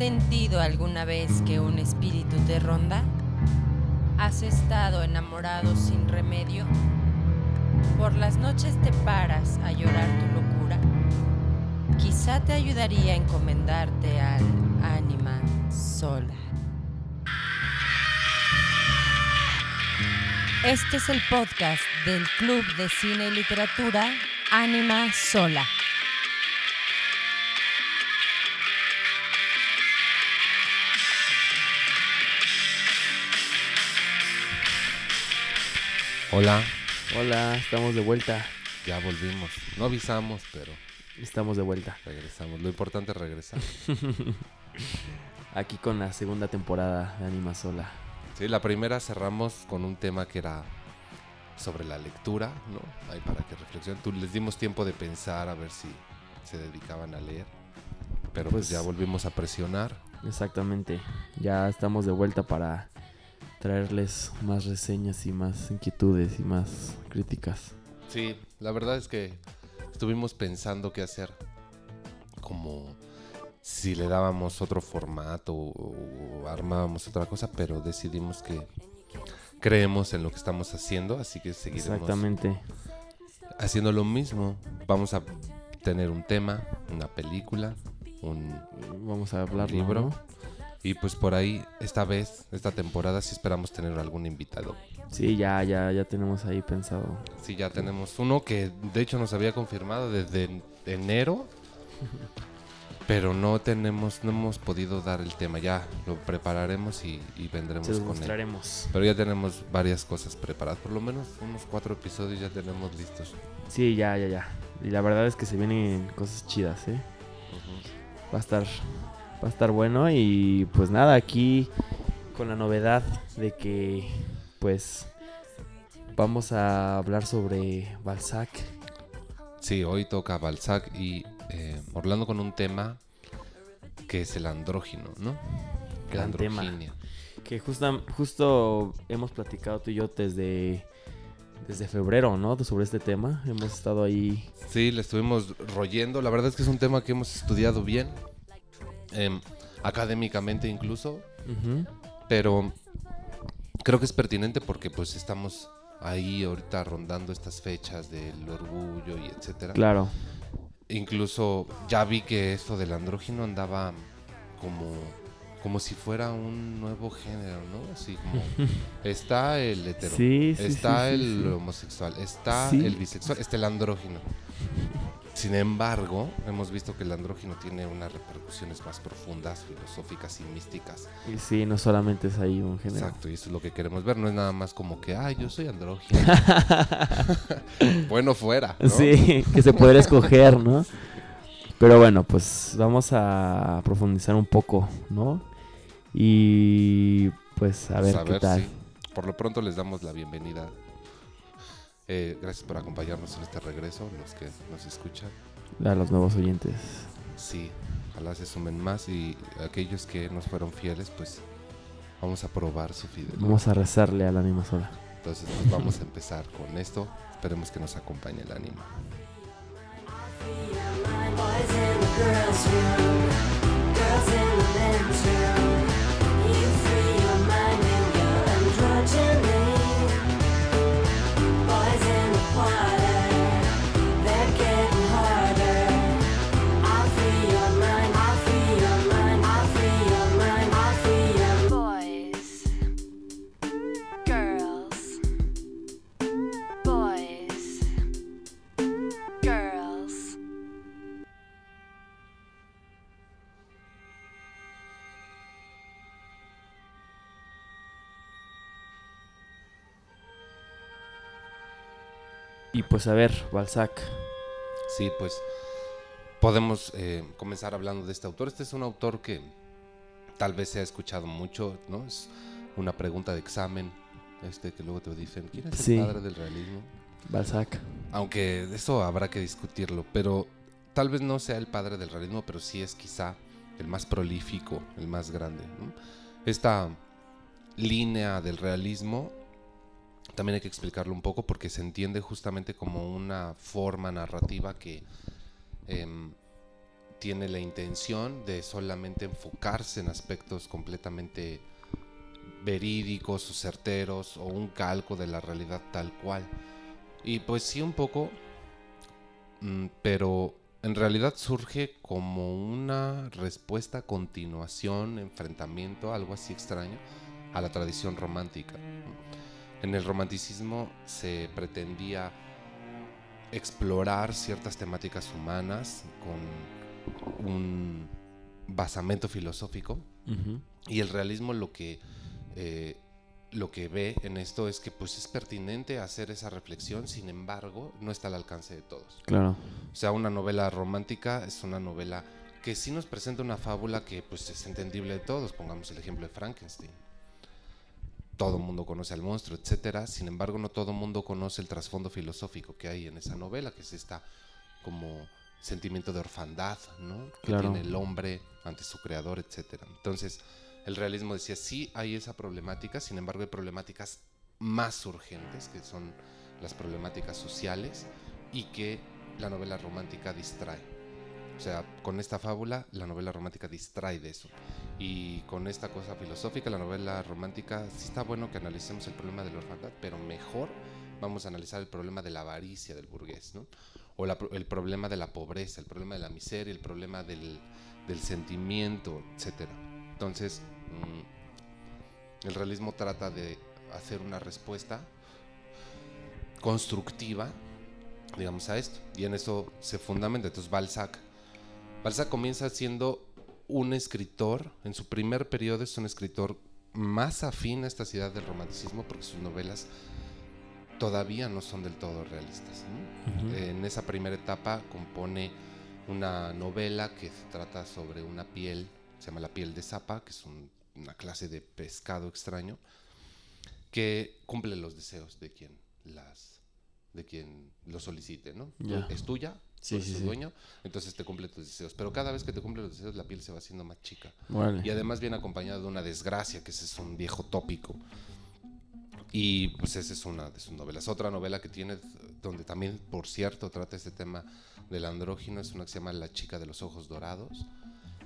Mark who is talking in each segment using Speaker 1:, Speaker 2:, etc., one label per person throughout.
Speaker 1: sentido alguna vez que un espíritu te ronda? ¿Has estado enamorado sin remedio? ¿Por las noches te paras a llorar tu locura? Quizá te ayudaría a encomendarte al ánima sola. Este es el podcast del Club de Cine y Literatura Ánima Sola.
Speaker 2: Hola,
Speaker 3: Hola, estamos de vuelta.
Speaker 2: ya volvimos. No avisamos, pero
Speaker 3: Estamos de vuelta.
Speaker 2: regresamos. Lo importante es regresar.
Speaker 3: Aquí con la segunda temporada de Anima Sola.
Speaker 2: Sí, la primera cerramos con un tema que era sobre la lectura, ¿no? Ahí para que reflexionen. Tú les dimos tiempo de pensar a ver si se dedicaban a leer. Pero pues,
Speaker 3: Pues-
Speaker 2: ya volvimos a presionar.
Speaker 3: Exactamente. Ya estamos de vuelta para traerles más reseñas y más inquietudes y más críticas.
Speaker 2: Sí, la verdad es que estuvimos pensando qué hacer. Como si le dábamos otro formato o, armábamos otra cosa, pero decidimos que creemos en lo que estamos haciendo, así que seguiremos
Speaker 3: Exactamente.
Speaker 2: haciendo lo mismo. Vamos a tener un tema, una película, un
Speaker 3: Vamos a hablar
Speaker 2: libro.
Speaker 3: ¿no?
Speaker 2: Y pues por ahí esta vez, esta temporada sí esperamos tener algún invitado.
Speaker 3: Sí, ya, ya, ya tenemos ahí pensado.
Speaker 2: Sí, ya tenemos uno que de hecho nos había confirmado desde en- enero, pero no tenemos, no hemos podido dar el tema. Ya lo prepararemos y, y vendremos
Speaker 3: Se
Speaker 2: con él.
Speaker 3: mostraremos.
Speaker 2: Pero ya tenemos varias cosas preparadas, por lo menos unos cuatro episodios ya tenemos listos.
Speaker 3: Sí, ya, ya, ya. Y la verdad es que se vienen cosas chidas, ¿eh? Va a estar va a estar bueno y pues nada, aquí con la novedad de que pues vamos a hablar sobre Balzac.
Speaker 2: Sí, hoy toca Balzac y eh, Orlando con un tema que es el andrógino, ¿no? La
Speaker 3: Gran tema. Que justa- justo hemos platicado tú y yo desde desde febrero, ¿no? Sobre este tema. Hemos estado ahí.
Speaker 2: Sí, le estuvimos royendo. La verdad es que es un tema que hemos estudiado bien, em, académicamente incluso, pero creo que es pertinente porque pues estamos ahí ahorita rondando estas fechas del orgullo y etcétera.
Speaker 3: Claro.
Speaker 2: Incluso ya vi que esto del andrógino andaba como como si fuera un nuevo género, ¿no? Así como está el hetero,
Speaker 3: Sí, sí,
Speaker 2: está
Speaker 3: sí,
Speaker 2: el homosexual, está el bisexual, está el andrógino. Sin embargo, hemos visto que el andrógino tiene unas repercusiones más profundas, filosóficas y místicas.
Speaker 3: Y sí, no solamente es ahí un género.
Speaker 2: Exacto, y eso es lo que queremos ver. No es nada más como que, ay, yo soy andrógino. bueno, fuera. ¿no?
Speaker 3: Sí, que se podría escoger, ¿no? Pero bueno, pues vamos a profundizar un poco, ¿no? Y pues a ver
Speaker 2: Pues
Speaker 3: qué tal.
Speaker 2: sí. Por lo pronto les damos la bienvenida. Eh, gracias por acompañarnos en este regreso, los que nos escuchan.
Speaker 3: A los nuevos oyentes.
Speaker 2: Sí, ojalá se sumen más y aquellos que nos fueron fieles, pues vamos a probar su fidelidad.
Speaker 3: Vamos a rezarle a la anima sola.
Speaker 2: Entonces, pues vamos a empezar con esto. Esperemos que nos acompañe el ánima.
Speaker 4: Girls' room, girls in the men's room.
Speaker 3: Pues a ver, Balzac.
Speaker 2: Sí, pues podemos eh, comenzar hablando de este autor. Este es un autor que tal vez se ha escuchado mucho, ¿no? Es una pregunta de examen, este que luego te dicen, ¿quién es
Speaker 3: Sí.
Speaker 2: el padre del realismo?
Speaker 3: Balzac.
Speaker 2: Aunque eso habrá que discutirlo, pero tal vez no sea el padre del realismo, pero sí es quizá el más prolífico, el más grande. ¿no? Esta línea del realismo también hay que explicarlo un poco porque se entiende justamente como una forma narrativa que em, tiene la intención de solamente enfocarse en aspectos completamente verídicos o certeros o un calco de la realidad tal cual. Y pues sí un poco, mm, pero en realidad surge como una respuesta, continuación, enfrentamiento, algo así extraño, a la tradición romántica. En el romanticismo se pretendía explorar ciertas temáticas humanas con un basamento filosófico y el realismo lo que eh, lo que ve en esto es que pues es pertinente hacer esa reflexión, sin embargo, no está al alcance de todos.
Speaker 3: Claro.
Speaker 2: O sea, una novela romántica es una novela que sí nos presenta una fábula que pues es entendible de todos. Pongamos el ejemplo de Frankenstein. Todo el mundo conoce al monstruo, etcétera. Sin embargo, no todo el mundo conoce el trasfondo filosófico que hay en esa novela, que es esta como sentimiento de orfandad, ¿no? Que
Speaker 3: Claro.
Speaker 2: tiene el hombre ante su creador, etcétera. Entonces, el realismo decía, sí hay esa problemática, sin embargo hay problemáticas más urgentes, que son las problemáticas sociales, y que la novela romántica distrae. O sea, con esta fábula, la novela romántica distrae de eso. Y con esta cosa filosófica, la novela romántica, sí está bueno que analicemos el problema de la orfandad, pero mejor vamos a analizar el problema de la avaricia del burgués, ¿no? O el problema de la pobreza, el problema de la miseria, el problema del, del sentimiento, etcétera. Entonces, mm, el realismo trata de hacer una respuesta constructiva, digamos, a esto. Y en eso se fundamenta. Entonces, Balzac. Balzac comienza siendo un escritor, en su primer periodo es un escritor más afín a esta ciudad del romanticismo porque sus novelas todavía no son del todo realistas. En esa primera etapa compone una novela que se trata sobre una piel, se llama la piel de zapa, que es un- una clase de pescado extraño, que cumple los deseos de quien las de quien lo solicite, ¿no? Es tuya,
Speaker 3: Sí,
Speaker 2: tú eres
Speaker 3: sí,
Speaker 2: su
Speaker 3: sí.
Speaker 2: dueño, entonces te cumple tus deseos. Pero cada vez que te cumple los deseos, la piel se va haciendo más chica.
Speaker 3: Órale.
Speaker 2: Y además viene acompañado de una desgracia, que ese es un viejo tópico. Y pues esa es una de sus novelas. Otra novela que tiene, donde también, por cierto, trata este tema del andrógino, es una que se llama La chica de los ojos dorados.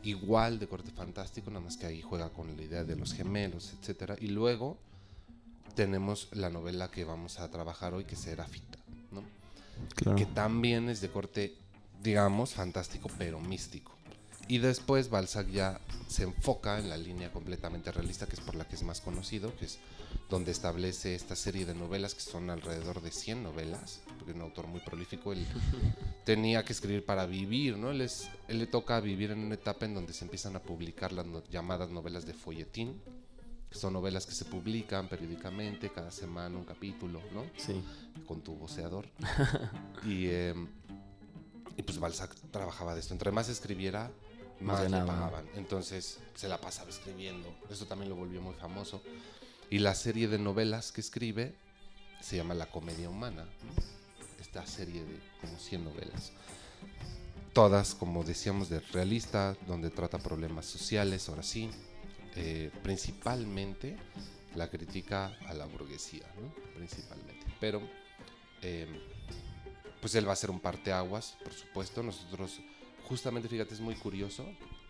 Speaker 2: Igual de corte fantástico, nada más que ahí juega con la idea de los gemelos, etcétera. Y luego tenemos la novela que vamos a trabajar hoy, que es Serafita, ¿no?
Speaker 3: Claro.
Speaker 2: que también es de corte, digamos, fantástico, pero místico. Y después Balzac ya se enfoca en la línea completamente realista, que es por la que es más conocido, que es donde establece esta serie de novelas, que son alrededor de 100 novelas, porque es un autor muy prolífico, él tenía que escribir para vivir, ¿no? Él, es, él le toca vivir en una etapa en donde se empiezan a publicar las no- llamadas novelas de folletín, son novelas que se publican periódicamente, cada semana un capítulo, ¿no?
Speaker 3: Sí.
Speaker 2: con tu voceador. y, eh, y pues Balzac trabajaba de esto. Entre más escribiera,
Speaker 3: Más
Speaker 2: más, le pagaban. Entonces se la pasaba escribiendo. Eso también lo volvió muy famoso. Y la serie de novelas que escribe se llama La Comedia Humana. Esta serie de como 100 novelas. Todas, como decíamos, de realista, donde trata problemas sociales, ahora sí. Eh, principalmente la crítica a la burguesía, ¿no? Principalmente. Pero, eh, pues él va a ser un parteaguas, por supuesto. Nosotros, justamente, fíjate, es muy curioso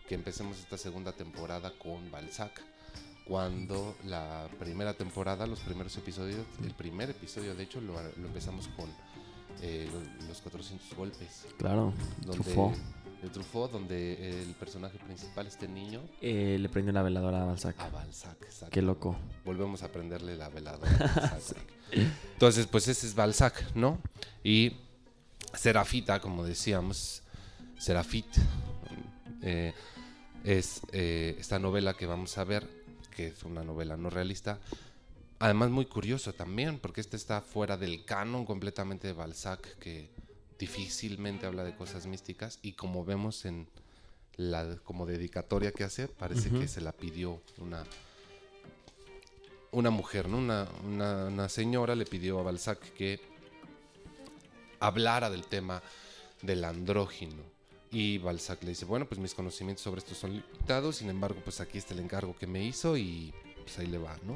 Speaker 2: que empecemos esta segunda temporada con Balzac. Cuando la primera temporada, los primeros episodios, el primer episodio, de hecho, lo, lo empezamos con eh, lo- los 400 golpes.
Speaker 3: Claro.
Speaker 2: Donde,
Speaker 3: Truffaut.
Speaker 2: Truffaut, donde el personaje principal, este niño,
Speaker 3: Eh, le prendió la veladora a Balzac.
Speaker 2: a Balzac. exacto.
Speaker 3: Qué loco.
Speaker 2: Volvemos a prenderle la veladora. a Balzac. Entonces, pues ese es Balzac, ¿no? Y Serafita, como decíamos, Serafit, eh, es eh, esta novela que vamos a ver, que es una novela no realista. Además, muy curioso también, porque este está fuera del canon completamente de Balzac, que difícilmente habla de cosas místicas, y como vemos en la como dedicatoria que hace, parece que se la pidió una una mujer, ¿no? Una, una, una señora le pidió a Balzac que hablara del tema del andrógino. Y Balzac le dice, bueno, pues mis conocimientos sobre esto son limitados, sin embargo, pues aquí está el encargo que me hizo y pues ahí le va, ¿no?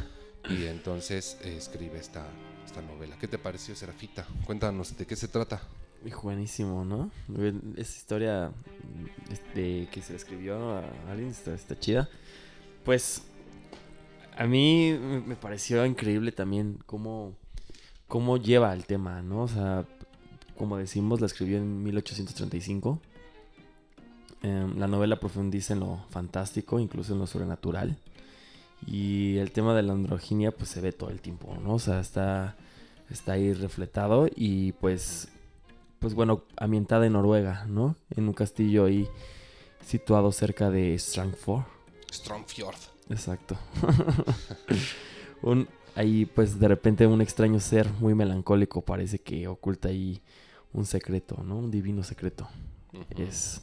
Speaker 2: y entonces eh, escribe esta, esta novela. ¿Qué te pareció, Serafita? Cuéntanos, ¿de qué se trata?
Speaker 3: Buenísimo, ¿no? Esa historia este, que se escribió a alguien, está, chida. Pues a mí me- me pareció increíble también cómo, cómo lleva el tema, ¿no? O sea, como decimos, la escribió en 1835. Em, la novela profundiza en lo fantástico, incluso en lo sobrenatural. Y el tema de la androginia pues se ve todo el tiempo, ¿no? O sea, está, está ahí refletado y pues, pues bueno, ambientada en Noruega, ¿no? En un castillo ahí situado cerca de Strangford.
Speaker 2: Stromfjord.
Speaker 3: Exacto. un, ahí pues de repente un extraño ser muy melancólico parece que oculta ahí un secreto, ¿no? Un divino secreto. Es,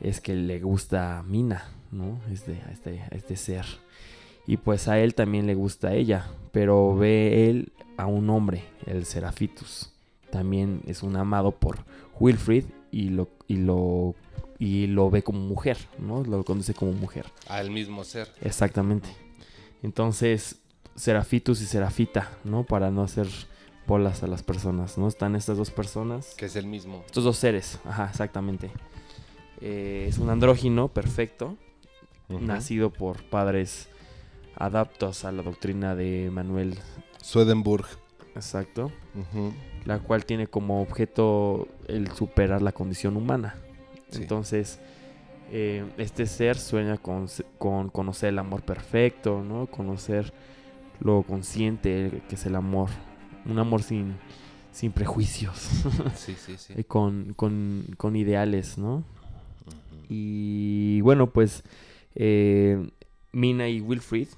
Speaker 3: es que le gusta a Mina, ¿no? Este, a, este, a este ser. Y pues a él también le gusta a ella, pero ve él a un hombre, el Serafitus. También es un amado por Wilfrid y lo, y lo, y lo ve como mujer, ¿no? Lo conduce como mujer.
Speaker 2: Al mismo ser.
Speaker 3: Exactamente. Entonces, Serafitus y Serafita, ¿no? Para no hacer bolas a las personas, ¿no? Están estas dos personas.
Speaker 2: Que es el mismo.
Speaker 3: Estos dos seres, ajá, exactamente. Eh, es un andrógino perfecto, nacido por padres adaptos a la doctrina de Manuel,
Speaker 2: Swedenburg.
Speaker 3: exacto, la cual tiene como objeto el superar la condición humana.
Speaker 2: Sí.
Speaker 3: Entonces, eh, este ser sueña con, con conocer el amor perfecto, ¿no? Conocer lo consciente que es el amor. Un amor sin, sin prejuicios.
Speaker 2: Sí, sí, sí.
Speaker 3: y con, con, con ideales, ¿no? Y bueno, pues eh, Mina y Wilfrid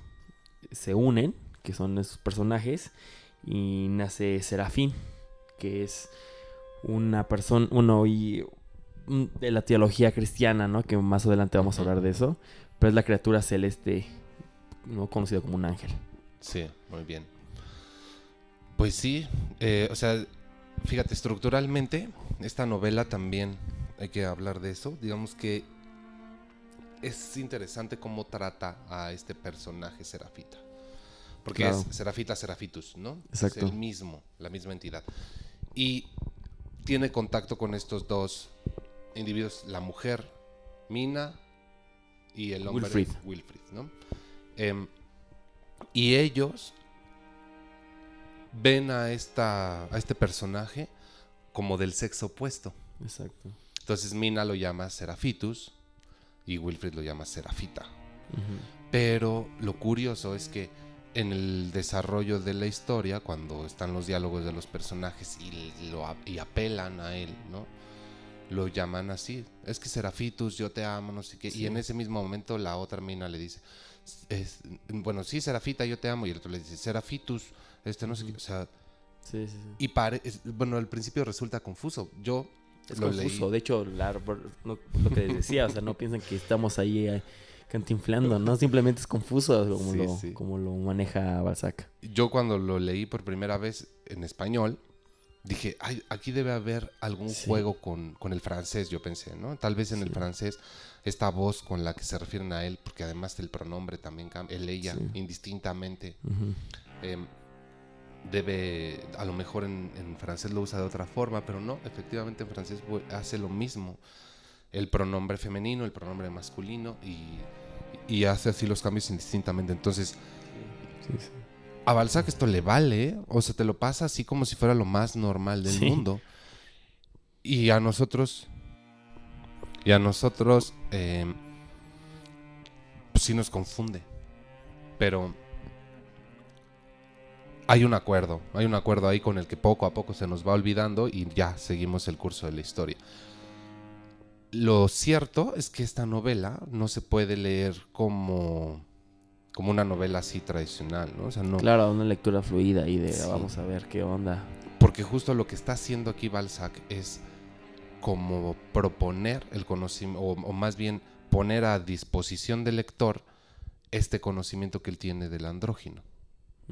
Speaker 3: se unen, que son esos personajes, y nace Serafín, que es una persona, uno de la teología cristiana, ¿no? Que más adelante vamos a hablar de eso, pero es la criatura celeste, no conocido como un ángel.
Speaker 2: Sí, muy bien. Pues sí, eh, o sea, fíjate, estructuralmente, esta novela también hay que hablar de eso. Digamos que es interesante cómo trata a este personaje Serafita. Porque
Speaker 3: Claro.
Speaker 2: es Serafita Serafitus, ¿no?
Speaker 3: Exacto.
Speaker 2: Es el mismo, la misma entidad. Y tiene contacto con estos dos individuos, la mujer, Mina, y el hombre,
Speaker 3: Wilfrid.
Speaker 2: Wilfrid, ¿no? Em, y ellos ven a, esta, a este personaje como del sexo opuesto.
Speaker 3: Exacto.
Speaker 2: Entonces Mina lo llama Serafitus y Wilfrid lo llama Serafita. Pero lo curioso es que en el desarrollo de la historia, cuando están los diálogos de los personajes y, lo, y apelan a él, ¿no? Lo llaman así. Es que Serafitus, yo te amo, no sé qué.
Speaker 3: Sí.
Speaker 2: Y en ese mismo momento la otra mina le dice, es- bueno, sí, Serafita, yo te amo. Y el otro le dice, Serafitus, este no sé qué. O sea,
Speaker 3: Sí, sí, sí.
Speaker 2: y pare, es- bueno, al principio resulta confuso. Yo
Speaker 3: Es
Speaker 2: lo
Speaker 3: confuso.
Speaker 2: leí.
Speaker 3: De hecho, la- no- lo que les decía, o sea, no piensan que estamos ahí eh, cantinflando, ¿no? Simplemente es confuso como,
Speaker 2: Sí,
Speaker 3: lo,
Speaker 2: sí.
Speaker 3: como lo maneja Balzac.
Speaker 2: yo cuando lo leí por primera vez en español, dije, Ay, aquí debe haber algún
Speaker 3: Sí.
Speaker 2: juego con, con el francés, yo pensé, ¿no? Tal vez en el francés esta voz con la que se refieren a él, porque además el pronombre también cambia, él, ella,
Speaker 3: Sí.
Speaker 2: indistintamente, em, debe, a lo mejor en, en francés lo usa de otra forma, pero no, efectivamente en francés hace lo mismo. El pronombre femenino, el pronombre masculino y, y hace así los cambios indistintamente. Entonces,
Speaker 3: Sí, sí.
Speaker 2: a Balzac esto le vale, o sea, te lo pasa así como si fuera lo más normal del
Speaker 3: Sí.
Speaker 2: mundo. Y a nosotros, y a nosotros, eh, pues sí nos confunde. Pero hay un acuerdo, hay un acuerdo ahí con el que poco a poco se nos va olvidando y ya seguimos el curso de la historia. Lo cierto es que esta novela no se puede leer como, como una novela así tradicional, ¿no? O sea, no,
Speaker 3: Claro, una lectura fluida y de
Speaker 2: Sí.
Speaker 3: vamos a ver qué onda.
Speaker 2: porque justo lo que está haciendo aquí Balzac es como proponer el conocimiento, o, o más bien poner a disposición del lector este conocimiento que él tiene del andrógino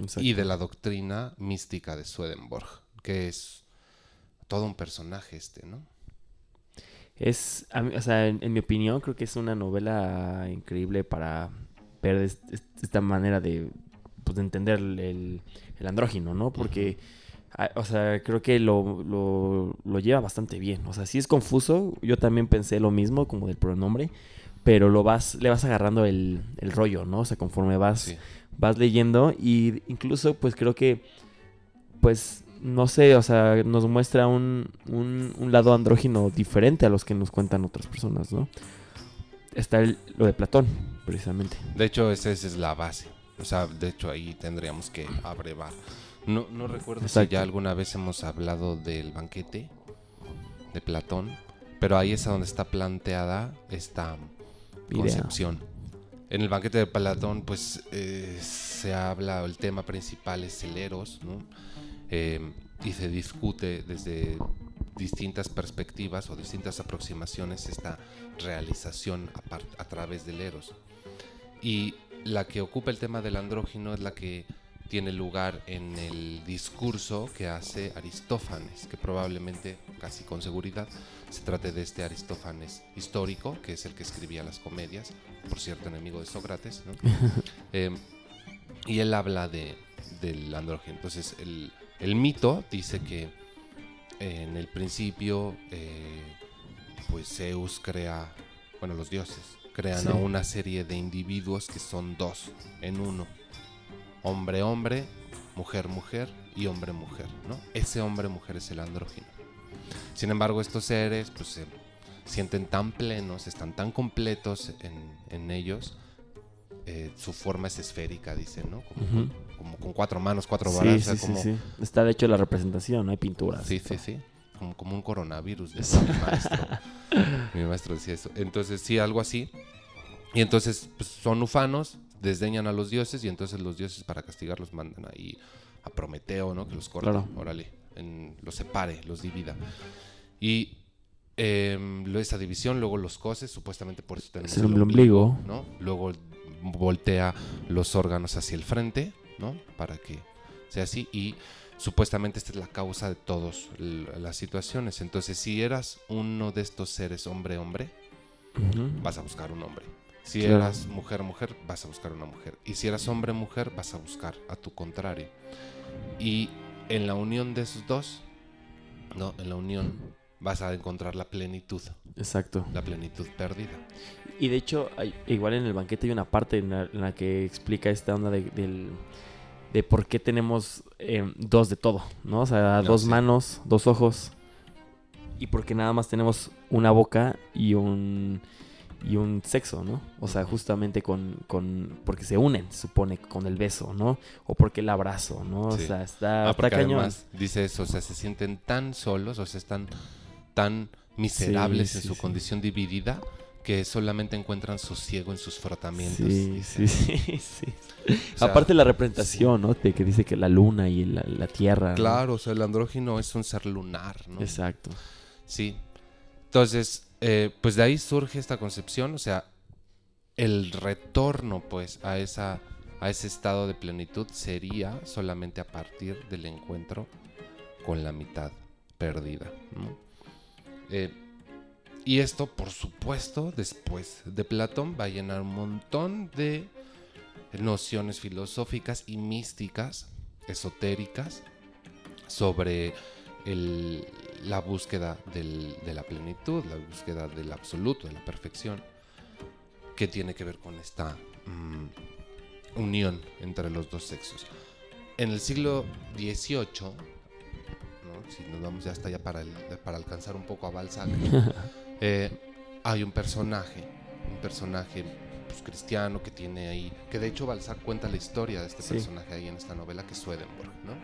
Speaker 3: Exacto.
Speaker 2: y de la doctrina mística de Swedenborg, que es todo un personaje este, ¿no?
Speaker 3: Es, o sea, en, en mi opinión, creo que es una novela increíble para ver es- es- esta manera de, pues, de entender el, el andrógino, ¿no? Porque o sea, creo que lo, lo, lo lleva bastante bien. O sea, sí es confuso. Yo también pensé lo mismo, como del pronombre. Pero lo vas, le vas agarrando el, el rollo, ¿no? O sea, conforme vas,
Speaker 2: Sí.
Speaker 3: Vas leyendo. Y incluso, pues creo que, pues, no sé, o sea, nos muestra un, un, un lado andrógino diferente a los que nos cuentan otras personas, ¿no? Está el- lo de Platón, precisamente.
Speaker 2: De hecho, esa, esa es la base. O sea, de hecho ahí tendríamos que abrevar. No, no recuerdo
Speaker 3: Exacto.
Speaker 2: si ya alguna vez hemos hablado del banquete de Platón, pero ahí es a donde está planteada esta
Speaker 3: Idea.
Speaker 2: concepción. En el banquete de Platón, pues eh, se habla, el tema principal es el eros, ¿no? Eh, y se discute desde distintas perspectivas o distintas aproximaciones esta realización a, a través del eros. Y la que ocupa el tema del andrógino es la que tiene lugar en el discurso que hace Aristófanes, que probablemente, casi con seguridad, se trate de este Aristófanes histórico, que es el que escribía las comedias, por cierto, enemigo de Sócrates, ¿no? Eh, y él habla de, del andrógeno. Entonces, el, el mito dice que eh, en el principio, eh, pues Zeus crea, bueno, los dioses crean
Speaker 3: Sí.
Speaker 2: a una serie de individuos que son dos en uno. Hombre, hombre, mujer, mujer y hombre, mujer, ¿no? Ese hombre, mujer es el andrógino. Sin embargo, estos seres, pues, se sienten tan plenos, están tan completos en, en ellos, eh, su forma es esférica, dicen, ¿no? Como, con cuatro manos, cuatro
Speaker 3: Sí,
Speaker 2: brazos,
Speaker 3: sí, sí,
Speaker 2: como,
Speaker 3: sí. Está de hecho la representación, no hay pinturas.
Speaker 2: Sí, sí, sí. Como, como un coronavirus, decía mi maestro. mi maestro decía eso. Entonces, sí, algo así. Y entonces, pues, son ufanos, desdeñan a los dioses, y entonces los dioses, para castigarlos, mandan ahí a Prometeo, ¿no? Que los corte,
Speaker 3: Claro.
Speaker 2: órale, en- los separe, los divida. Y em, esa división luego los cose, supuestamente por eso tenemos
Speaker 3: Es el ombligo.
Speaker 2: ¿no? Luego voltea los órganos hacia el frente, ¿no? Para que sea así y supuestamente esta es la causa de todas las situaciones. Entonces, si eras uno de estos seres hombre hombre,
Speaker 3: Ujú.
Speaker 2: vas a buscar un hombre. Si
Speaker 3: Claro.
Speaker 2: eras mujer mujer, vas a buscar una mujer. Y si eras hombre mujer, vas a buscar a tu contrario. Y en la unión de esos dos, no, en la unión vas a encontrar la plenitud,
Speaker 3: Exacto.
Speaker 2: la plenitud perdida.
Speaker 3: Y de hecho, hay- igual en el banquete hay una parte en la, en la que explica esta onda de, del- de por qué tenemos eh, dos de todo, ¿no? O sea,
Speaker 2: No,
Speaker 3: dos
Speaker 2: sí.
Speaker 3: manos, dos ojos. Y por qué nada más tenemos una boca y un y un sexo, ¿no? O sea, justamente con, con porque se unen, se supone, con el beso, ¿no? O porque el abrazo, ¿no? O
Speaker 2: Sí.
Speaker 3: sea, está,
Speaker 2: Ah,
Speaker 3: está cañón.
Speaker 2: además dice eso, o sea, se sienten tan solos, o sea, están tan miserables
Speaker 3: Sí,
Speaker 2: en
Speaker 3: sí,
Speaker 2: su condición dividida que solamente encuentran sosiego en sus frotamientos.
Speaker 3: Sí, sí, sí, sí.
Speaker 2: O sea,
Speaker 3: Aparte la representación, ¿no? De que dice que la luna y la, la tierra. ¿no?
Speaker 2: Claro, o sea, el andrógino es un ser lunar, ¿no?
Speaker 3: Exacto.
Speaker 2: Sí. Entonces, eh, pues de ahí surge esta concepción, o sea, el retorno, pues, a esa a ese estado de plenitud sería solamente a partir del encuentro con la mitad perdida. Eh, y esto, por supuesto, después de Platón va a llenar un montón de nociones filosóficas y místicas, esotéricas, sobre el- la búsqueda del- de la plenitud, la búsqueda del absoluto, de la perfección, que tiene que ver con esta mm, unión entre los dos sexos. En el siglo XVIII, ¿no? si nos vamos ya hasta allá para, el- para alcanzar un poco a Balzac, eh, hay un personaje, un personaje pues, cristiano que tiene ahí, que de hecho Balzac cuenta la historia de este
Speaker 3: Sí.
Speaker 2: personaje ahí en esta novela, que es Swedenborg, ¿no?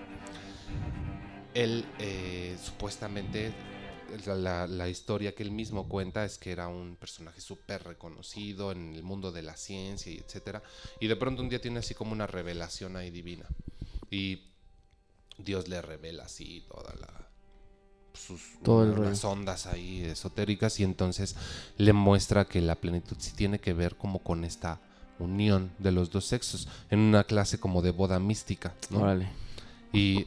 Speaker 2: Él eh, supuestamente, la, historia que él mismo cuenta es que era un personaje súper reconocido en el mundo de la ciencia y etcétera, y de pronto un día tiene así como una revelación ahí divina, y Dios le revela así toda la sus
Speaker 3: Todo
Speaker 2: unas ondas ahí esotéricas y entonces le muestra que la plenitud sí tiene que ver como con esta unión de los dos sexos en una clase como de boda mística, ¿no?
Speaker 3: Órale.
Speaker 2: Y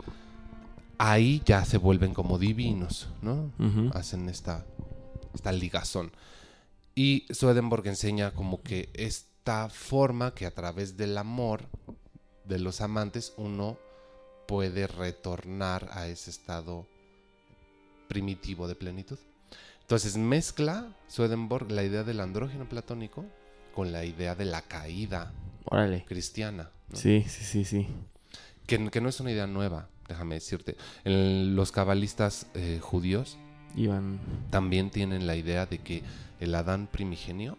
Speaker 2: ahí ya se vuelven como divinos, ¿no? Hacen esta, esta ligazón. Y Swedenborg enseña como que esta forma que a través del amor de los amantes uno puede retornar a ese estado primitivo de plenitud. Entonces mezcla Swedenborg la idea del andrógeno platónico con la idea de la caída
Speaker 3: Órale.
Speaker 2: cristiana. ¿no?
Speaker 3: Sí, sí, sí, sí.
Speaker 2: Que, que no es una idea nueva, déjame decirte. En los cabalistas eh, judíos
Speaker 3: Iban.
Speaker 2: también tienen la idea de que el Adán primigenio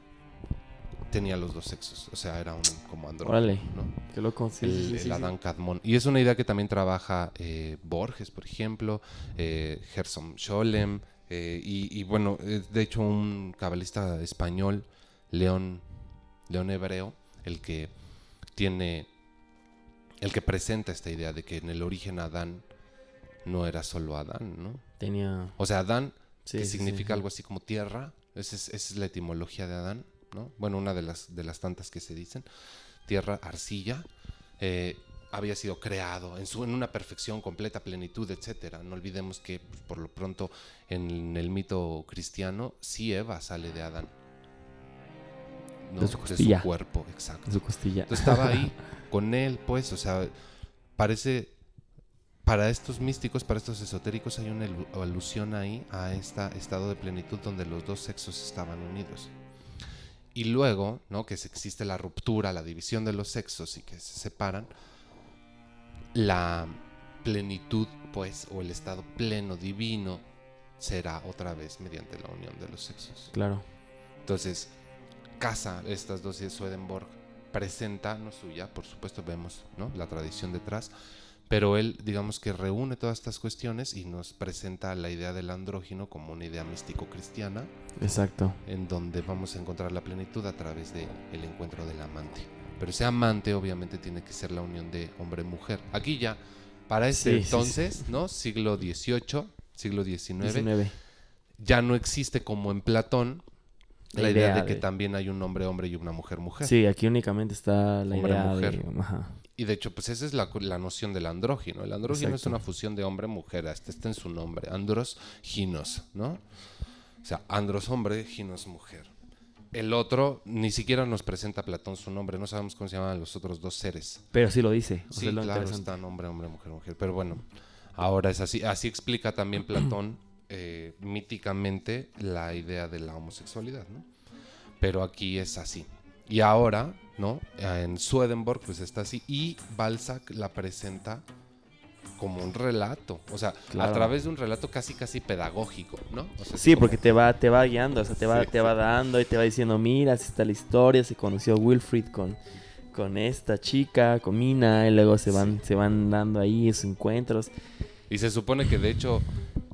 Speaker 2: tenía los dos sexos, o sea, era un como
Speaker 3: Órale.
Speaker 2: ¿no?
Speaker 3: Qué loco. Sí,
Speaker 2: el,
Speaker 3: sí, sí,
Speaker 2: el
Speaker 3: sí, sí.
Speaker 2: Adán Cadmón. Y es una idea que también trabaja eh, Borges, por ejemplo, eh, Gerson Scholem, eh, y, y bueno, de hecho un cabalista español, León, León Hebreo, el que tiene, el que presenta esta idea de que en el origen Adán no era solo Adán, ¿no?
Speaker 3: Tenía.
Speaker 2: O sea, Adán,
Speaker 3: Sí,
Speaker 2: que
Speaker 3: sí,
Speaker 2: significa
Speaker 3: sí.
Speaker 2: algo así como tierra, esa es, esa es la etimología de Adán, ¿no? Bueno, una de las, de las tantas que se dicen, tierra, arcilla, eh, había sido creado en, su, en una perfección, completa plenitud, etcétera. No olvidemos que pues, por lo pronto en el mito cristiano, sí Eva sale de Adán. ¿No?
Speaker 3: De su costilla.
Speaker 2: cuerpo, exacto.
Speaker 3: En su costilla.
Speaker 2: Entonces estaba ahí con él, pues, o sea, parece, para estos místicos, para estos esotéricos, hay una alu- alusión ahí a este estado de plenitud donde los dos sexos estaban unidos. Y luego, ¿no? Que existe la ruptura, la división de los sexos y que se separan, la plenitud, pues, o el estado pleno divino será otra vez mediante la unión de los sexos.
Speaker 3: Claro.
Speaker 2: Entonces, casa estas dos y Swedenborg presenta, no suya, por supuesto vemos ¿no? la tradición detrás, pero él digamos que reúne todas estas cuestiones y nos presenta la idea del andrógino como una idea místico-cristiana
Speaker 3: Exacto.
Speaker 2: en donde vamos a encontrar la plenitud a través del el encuentro del amante. Pero ese amante obviamente tiene que ser la unión de hombre-mujer. Aquí ya, para ese
Speaker 3: Sí, sí, sí.
Speaker 2: entonces, ¿no? Siglo XVIII, siglo XIX,
Speaker 3: 19.
Speaker 2: ya no existe como en Platón la,
Speaker 3: La
Speaker 2: idea,
Speaker 3: idea
Speaker 2: de que
Speaker 3: de-
Speaker 2: también hay un hombre hombre y una mujer mujer.
Speaker 3: Sí, aquí únicamente está la
Speaker 2: Hombre,
Speaker 3: idea
Speaker 2: mujer.
Speaker 3: de. Ajá.
Speaker 2: Y de hecho, pues esa es la, la noción del andrógino. El andrógino es una fusión de hombre mujer, hasta está en su nombre, andros ginos, ¿no? O sea, andros hombre, ginos mujer. El otro ni siquiera nos presenta Platón su nombre, no sabemos cómo se llaman los otros dos seres.
Speaker 3: Pero sí lo dice. O
Speaker 2: Sí,
Speaker 3: lo
Speaker 2: claro, están hombre, hombre, mujer, mujer. Pero bueno, ahora es así. Así explica también Platón eh, míticamente la idea de la homosexualidad, ¿no? Pero aquí es así. Y ahora, ¿no? En Swedenborg, pues está así. Y Balzac la presenta como un relato. O sea,
Speaker 3: Claro.
Speaker 2: a través de un relato casi, casi pedagógico, ¿no? O sea,
Speaker 3: Sí,
Speaker 2: como-
Speaker 3: porque te va, te va guiando, o sea, te va,
Speaker 2: Sí,
Speaker 3: te va dando y te va diciendo, mira, así está la historia, se conoció Wilfrid con, con esta chica, con Mina, y luego se van, se van dando ahí esos encuentros.
Speaker 2: Y se supone que de hecho,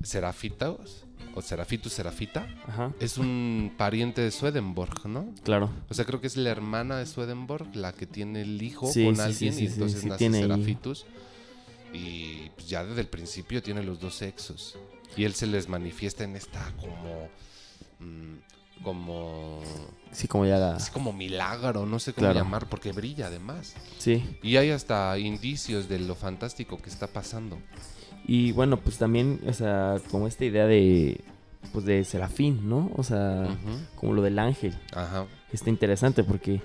Speaker 2: Serafitos, o Serafitus Serafita,
Speaker 3: Ajá,
Speaker 2: es un pariente de Swedenborg, ¿no?
Speaker 3: claro.
Speaker 2: O sea, creo que es la hermana de Swedenborg la que tiene el hijo
Speaker 3: Sí,
Speaker 2: con
Speaker 3: sí,
Speaker 2: alguien
Speaker 3: sí,
Speaker 2: y entonces nace
Speaker 3: ahí.
Speaker 2: Serafitus. Y pues, ya desde el principio tiene los dos sexos. Y él se les manifiesta en esta como... mm, como...
Speaker 3: Sí, como ya la...
Speaker 2: Así como milagro, no sé cómo
Speaker 3: Claro.
Speaker 2: llamar, porque brilla además.
Speaker 3: Sí,
Speaker 2: Y hay hasta indicios de lo fantástico que está pasando.
Speaker 3: Y bueno, pues también, o sea, como esta idea de, pues de Serafín, ¿no? O sea, como lo del ángel.
Speaker 2: Ajá,
Speaker 3: Está interesante porque,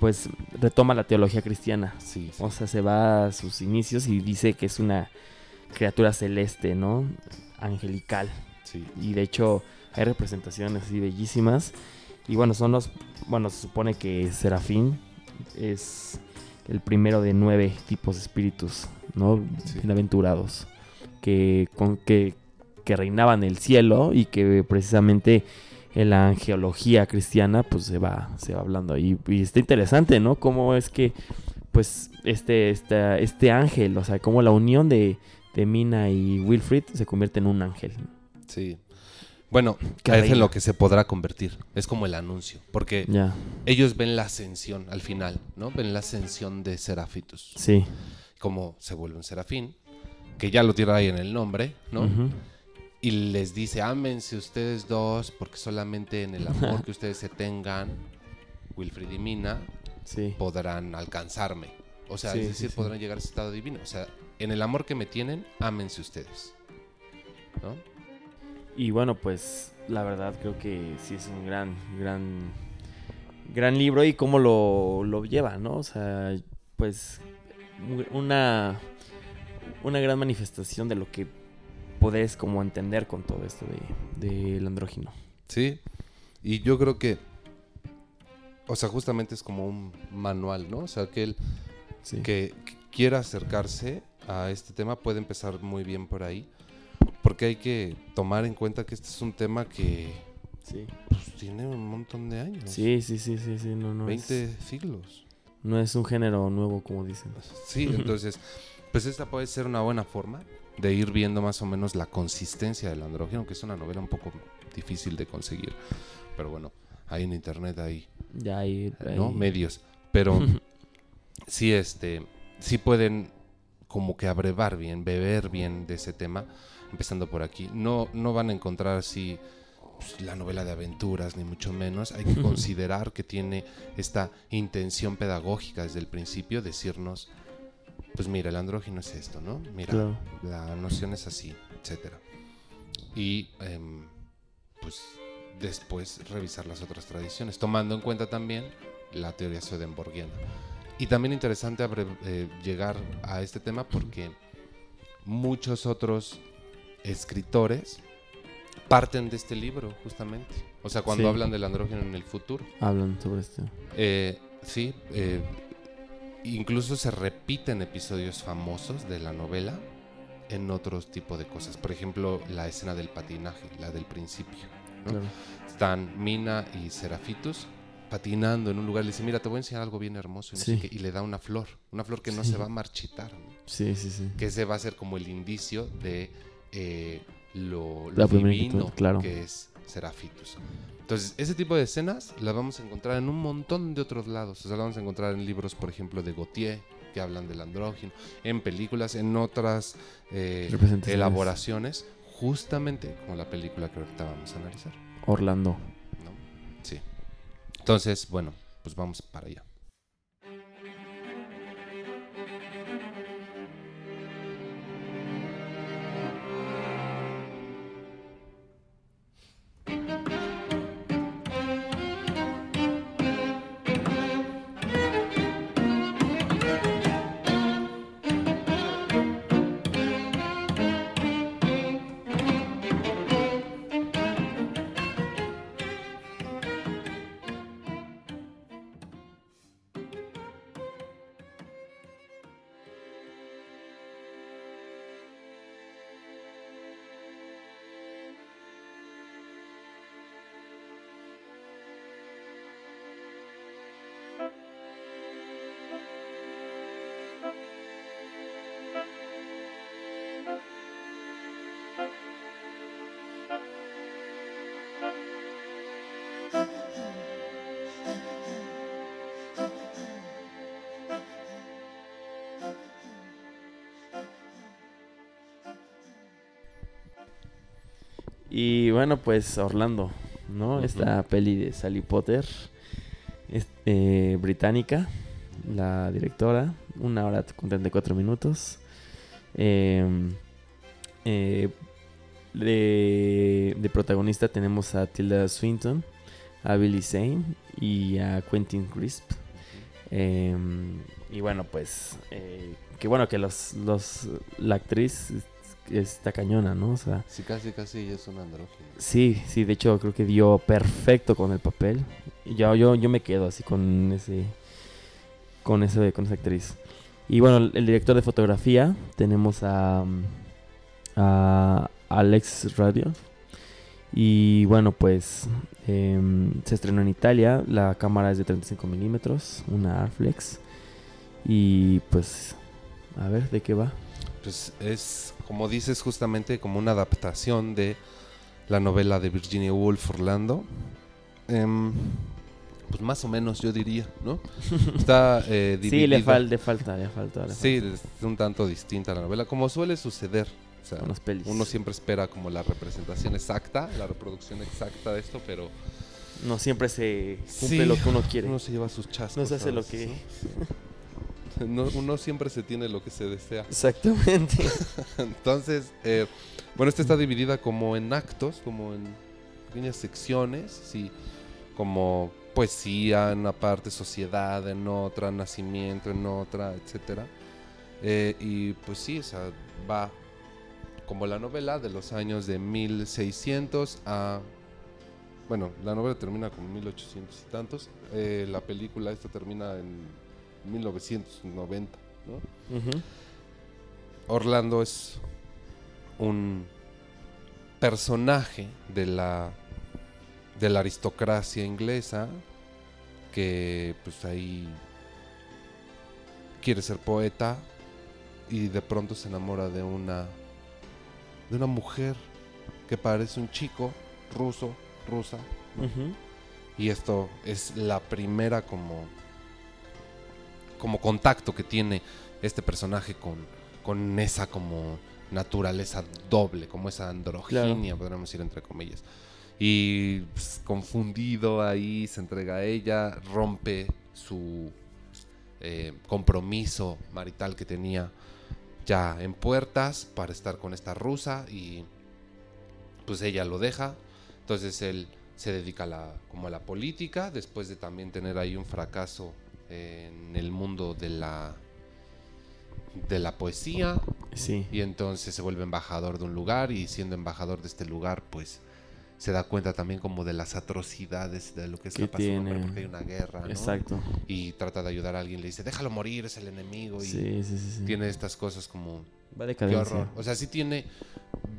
Speaker 3: pues, retoma la teología cristiana.
Speaker 2: sí. sí.
Speaker 3: O sea, se va a sus inicios y dice que es una criatura celeste, ¿no? Angelical.
Speaker 2: sí.
Speaker 3: Y de hecho hay representaciones así bellísimas. Y bueno, son los... Bueno, se supone que Serafín es el primero de nueve tipos de espíritus, ¿no?
Speaker 2: Sí.
Speaker 3: Que, con, que, que reinaban el cielo y que precisamente en la angeología cristiana pues se va, se va hablando ahí. Y está interesante, ¿no? Cómo es que pues este, este, este ángel, o sea, cómo la unión de, de Mina y Wilfrid se convierte en un ángel.
Speaker 2: Sí. Bueno,
Speaker 3: Qué
Speaker 2: es en lo que se podrá convertir. Es como el anuncio. Porque ellos ven la ascensión al final, ¿no? Ven la ascensión de Serafitus.
Speaker 3: sí.
Speaker 2: Como se vuelve un serafín, que ya lo tiene ahí en el nombre, ¿no? Y les dice, ámense ustedes dos, porque solamente en el amor que ustedes se tengan, Wilfrid y Mina,
Speaker 3: Sí.
Speaker 2: podrán alcanzarme. O sea,
Speaker 3: Sí,
Speaker 2: es decir,
Speaker 3: sí.
Speaker 2: podrán llegar a ese estado divino. O sea, en el amor que me tienen, ámense ustedes. ¿No?
Speaker 3: Y bueno, pues la verdad creo que sí es un gran, gran, gran libro y cómo lo, lo lleva, ¿no? O sea, pues una, una gran manifestación de lo que podés como entender con todo esto de, del andrógino.
Speaker 2: Sí, y yo creo que, o sea, justamente es como un manual, ¿no? O sea, que él
Speaker 3: Sí.
Speaker 2: que que quiera acercarse a este tema puede empezar muy bien por ahí, porque hay que tomar en cuenta que este es un tema que
Speaker 3: Sí.
Speaker 2: pues, tiene un montón de años,
Speaker 3: Sí, sí, sí, sí, sí, no, no
Speaker 2: 20
Speaker 3: es,
Speaker 2: siglos.
Speaker 3: no es un género nuevo como dicen.
Speaker 2: Sí, entonces, pues esta puede ser una buena forma de ir viendo más o menos la consistencia del andrógeno, que es una novela un poco difícil de conseguir, pero bueno, hay en internet hay
Speaker 3: Ya hay,
Speaker 2: ¿no?
Speaker 3: hay-
Speaker 2: medios, pero sí, este, sí pueden como que abrevar bien, beber bien de ese tema, empezando por aquí. No, no van a encontrar así pues, la novela de aventuras, ni mucho menos. Hay que considerar que tiene esta intención pedagógica desde el principio, decirnos, pues mira, el andrógino es esto, ¿no? Mira,
Speaker 3: Claro.
Speaker 2: la noción es así, etcétera. Y em, pues después revisar las otras tradiciones, tomando en cuenta también la teoría swedenborgiana. Y también interesante abre- eh, llegar a este tema porque muchos otros escritores parten de este libro, justamente. O sea, cuando
Speaker 3: Sí.
Speaker 2: hablan del andrógeno en el futuro.
Speaker 3: hablan sobre esto.
Speaker 2: Eh, sí, eh, incluso se repiten episodios famosos de la novela en otros tipos de cosas. Por ejemplo, la escena del patinaje, la del principio. ¿no?
Speaker 3: Claro.
Speaker 2: Están Mina y Serafitus patinando en un lugar. Le dice, mira, te voy a enseñar algo bien hermoso. Y, no sé
Speaker 3: Sí.
Speaker 2: qué", y le da una flor. Una flor que no
Speaker 3: Sí.
Speaker 2: se va a marchitar. ¿no?
Speaker 3: Sí, sí, sí.
Speaker 2: Que ese va a ser como el indicio de eh, lo, lo divino
Speaker 3: claro.
Speaker 2: que es Serafitus. Entonces, ese tipo de escenas las vamos a encontrar en un montón de otros lados. O sea, las vamos a encontrar en libros, por ejemplo, de Gautier, que hablan del andrógino, en películas, en otras eh, elaboraciones, justamente como la película que ahorita vamos a analizar.
Speaker 3: Orlando.
Speaker 2: ¿no? Sí. Entonces, bueno, pues vamos para allá.
Speaker 3: Y bueno, pues Orlando, ¿no? Esta peli de Sally Potter, eh, británica, la directora, una hora con 34 minutos. Em, eh, de, de protagonista tenemos a Tilda Swinton, a Billy Zane y a Quentin Crisp. Em, y bueno, pues, eh, que bueno que los, los, la actriz está cañona, ¿no? O sea,
Speaker 2: Sí, casi, casi es un andrógeno.
Speaker 3: Sí, sí, de hecho creo que dio perfecto con el papel. Y yo, yo, yo me quedo así con ese, con ese, con esa actriz. Y bueno, el, director de fotografía tenemos a, a Alex Radio. Y bueno, pues em, se estrenó en Italia. La cámara es de 35 milímetros, una Arflex. Y pues, a ver, ¿de qué va?
Speaker 2: Pues es, como dices, justamente como una adaptación de la novela de Virginia Woolf, Orlando. Em, pues más o menos, yo diría, ¿no? Está eh,
Speaker 3: Sí, le,
Speaker 2: dividida-
Speaker 3: fal- le falta, le falta. le
Speaker 2: Sí, es un tanto distinta la novela, como suele suceder. O sea,
Speaker 3: falta pelis.
Speaker 2: uno siempre espera como la representación exacta, la reproducción exacta de esto, pero
Speaker 3: No siempre se cumple
Speaker 2: Sí,
Speaker 3: lo que uno quiere.
Speaker 2: uno se lleva sus chascos.
Speaker 3: No se hace lo que...
Speaker 2: ¿no? No- uno siempre se tiene lo que se desea.
Speaker 3: Exactamente.
Speaker 2: Entonces, eh, bueno, esta está dividida como en actos, como en pequeñas secciones, sí, como poesía en una parte, sociedad en otra, nacimiento en otra, etcétera. Eh, y pues sí, o sea, va como la novela de los años de 1600 a... Bueno, la novela termina con 1800 y tantos. eh, la película esta termina en 1990, ¿no?
Speaker 3: Ujú.
Speaker 2: Orlando es un personaje de la de la aristocracia inglesa que pues ahí quiere ser poeta y de pronto se enamora de una de una mujer que parece un chico ruso, rusa, y esto es la primera como como contacto que tiene este personaje con, con esa como naturaleza doble, como esa androginia, podríamos decir entre comillas. Y pues, confundido ahí se entrega a ella, rompe su eh, compromiso marital que tenía ya en puertas para estar con esta rusa y pues ella lo deja. Entonces él se dedica a la, como a la política, después de también tener ahí un fracaso en el mundo de la de la poesía
Speaker 3: Sí.
Speaker 2: y entonces se vuelve embajador de un lugar y siendo embajador de este lugar pues se da cuenta también como de las atrocidades de lo que está pasando
Speaker 3: tiene.
Speaker 2: porque hay una guerra ¿no?
Speaker 3: Exacto.
Speaker 2: y trata de ayudar a alguien le dice déjalo morir es el enemigo y
Speaker 3: Sí, sí,
Speaker 2: tiene estas cosas como
Speaker 3: Va de
Speaker 2: Qué horror. O sea, sí tiene.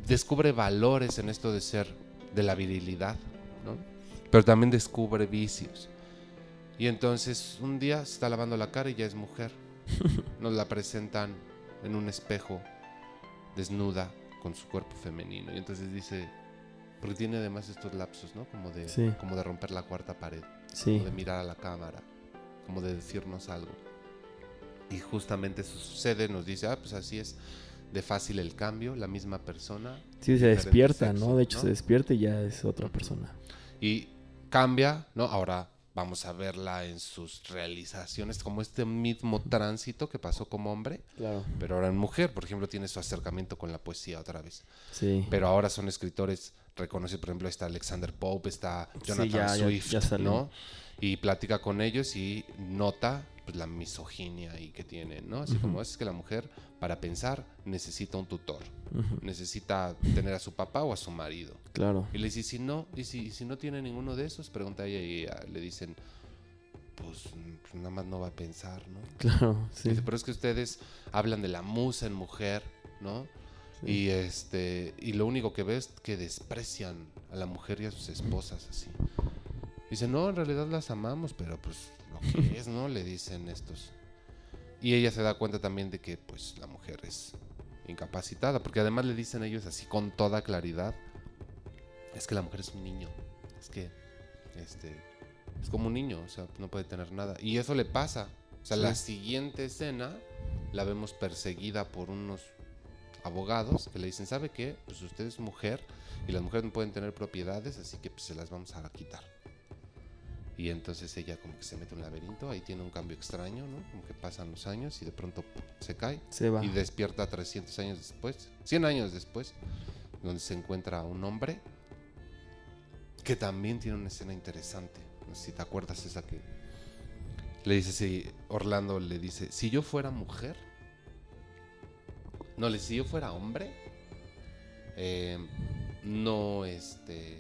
Speaker 2: Descubre valores en esto de ser. de la virilidad, ¿no? Pero también descubre vicios. Y entonces un día se está lavando la cara y ya es mujer. Nos la presentan en un espejo, desnuda, con su cuerpo femenino. Y entonces dice. Porque tiene además estos lapsos, ¿no? Como de,
Speaker 3: Sí.
Speaker 2: como de romper la cuarta pared
Speaker 3: Sí.
Speaker 2: como de mirar a la cámara, como de decirnos algo. Y justamente eso sucede, nos dice, ah, pues así es de fácil el cambio, la misma persona.
Speaker 3: Sí, se despierta,
Speaker 2: sexo,
Speaker 3: ¿no? De hecho,
Speaker 2: ¿no?
Speaker 3: se despierta y ya es otra persona.
Speaker 2: Y cambia, ¿no? Ahora vamos a verla en sus realizaciones, como este mismo tránsito que pasó como hombre,
Speaker 3: Claro.
Speaker 2: pero ahora en mujer, por ejemplo, tiene su acercamiento con la poesía otra vez.
Speaker 3: Sí.
Speaker 2: Pero ahora son escritores reconocidos, por ejemplo, está Alexander Pope, está Jonathan
Speaker 3: ya-
Speaker 2: Swift,
Speaker 3: ya.
Speaker 2: ¿no? Y platica con ellos y nota pues, la misoginia ahí que tienen, ¿no? Así como es que la mujer, para pensar, necesita un tutor, necesita tener a su papá o a su marido.
Speaker 3: Claro.
Speaker 2: Y le dice, ¿y si no, y si, y si no tiene ninguno de esos, pregunta ella y ella le dicen, pues nada más no va a pensar, ¿no?
Speaker 3: Claro, sí.
Speaker 2: Dice, pero es que ustedes hablan de la musa en mujer, ¿no?
Speaker 3: Sí.
Speaker 2: Y este y lo único que ves es que desprecian a la mujer y a sus esposas así. Dice, no, en realidad las amamos, pero pues lo que es, ¿no? Le dicen estos. Y ella se da cuenta también de que pues la mujer es incapacitada, porque además le dicen ellos así con toda claridad, es que la mujer es un niño, es que este es como un niño, o sea, no puede tener nada. Y eso le pasa. O sea,
Speaker 3: Sí.
Speaker 2: la siguiente escena la vemos perseguida por unos abogados que le dicen, ¿sabe qué? Pues usted es mujer y las mujeres no pueden tener propiedades, así que pues, se las vamos a quitar. Y entonces ella como que se mete en un laberinto, ahí tiene un cambio extraño, ¿no? Como que pasan los años y de pronto ¡pum! se cae
Speaker 3: Se va.
Speaker 2: y despierta 300 años después, 100 años después, donde se encuentra un hombre que también tiene una escena interesante. No sé si te acuerdas esa que le dice, si Orlando le dice, si yo fuera mujer, no, le dice, si yo fuera hombre, eh, no, este,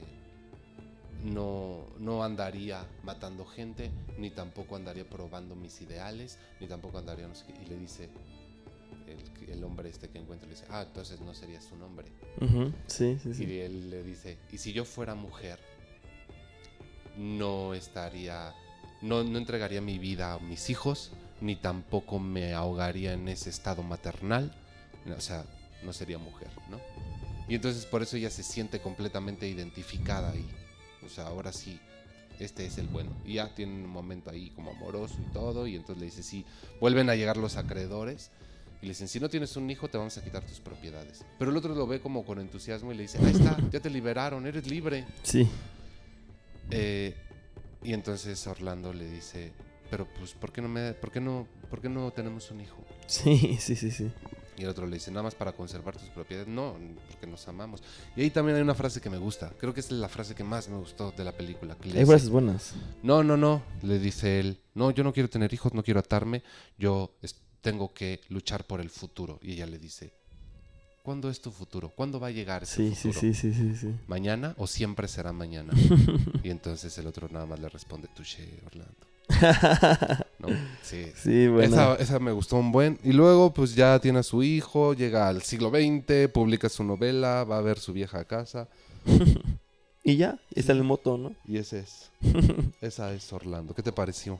Speaker 2: no, no andaría matando gente, ni tampoco andaría probando mis ideales, ni tampoco andaría, no sé qué. Y le dice el, el hombre este que encuentra, le dice, ah, entonces no serías un hombre.
Speaker 3: Sí, sí, sí.
Speaker 2: Y él le dice, y si yo fuera mujer, no estaría, no, no entregaría mi vida a mis hijos, ni tampoco me ahogaría en ese estado maternal, o sea, no sería mujer, ¿no? Y entonces por eso ella se siente completamente identificada ahí, sea, ahora sí, este es el bueno. Y ya tiene un momento ahí como amoroso y todo, y entonces le dice, sí, vuelven a llegar los acreedores. Y le dicen, si no tienes un hijo, te vamos a quitar tus propiedades. Pero el otro lo ve como con entusiasmo y le dice, ahí está, ya te liberaron, eres libre.
Speaker 3: Sí.
Speaker 2: Eh, y entonces Orlando le dice, pero pues, ¿por qué no me, por qué no, por qué no tenemos un hijo?
Speaker 3: Sí, sí, sí, sí.
Speaker 2: Y el otro le dice, nada más para conservar tus propiedades. No, porque nos amamos. Y ahí también hay una frase que me gusta. Creo que es la frase que más me gustó de la película. que
Speaker 3: Hay frases buenas.
Speaker 2: no, no, no, le dice él. No, yo no quiero tener hijos, no quiero atarme. Yo tengo que luchar por el futuro. Y ella le dice, ¿cuándo es tu futuro? ¿Cuándo va a llegar ese
Speaker 3: Sí, sí,
Speaker 2: futuro?
Speaker 3: sí, sí, sí, sí.
Speaker 2: ¿Mañana o siempre será mañana? y entonces el otro nada más le responde, touché, Orlando. ¿No? Sí.
Speaker 3: Sí, bueno.
Speaker 2: Esa, esa me gustó un buen. Y luego, pues ya tiene a su hijo, llega al siglo XX, publica su novela, va a ver su vieja casa.
Speaker 3: Y ya, está en el moto, ¿no?
Speaker 2: Y ese es. esa es Orlando. ¿Qué te pareció?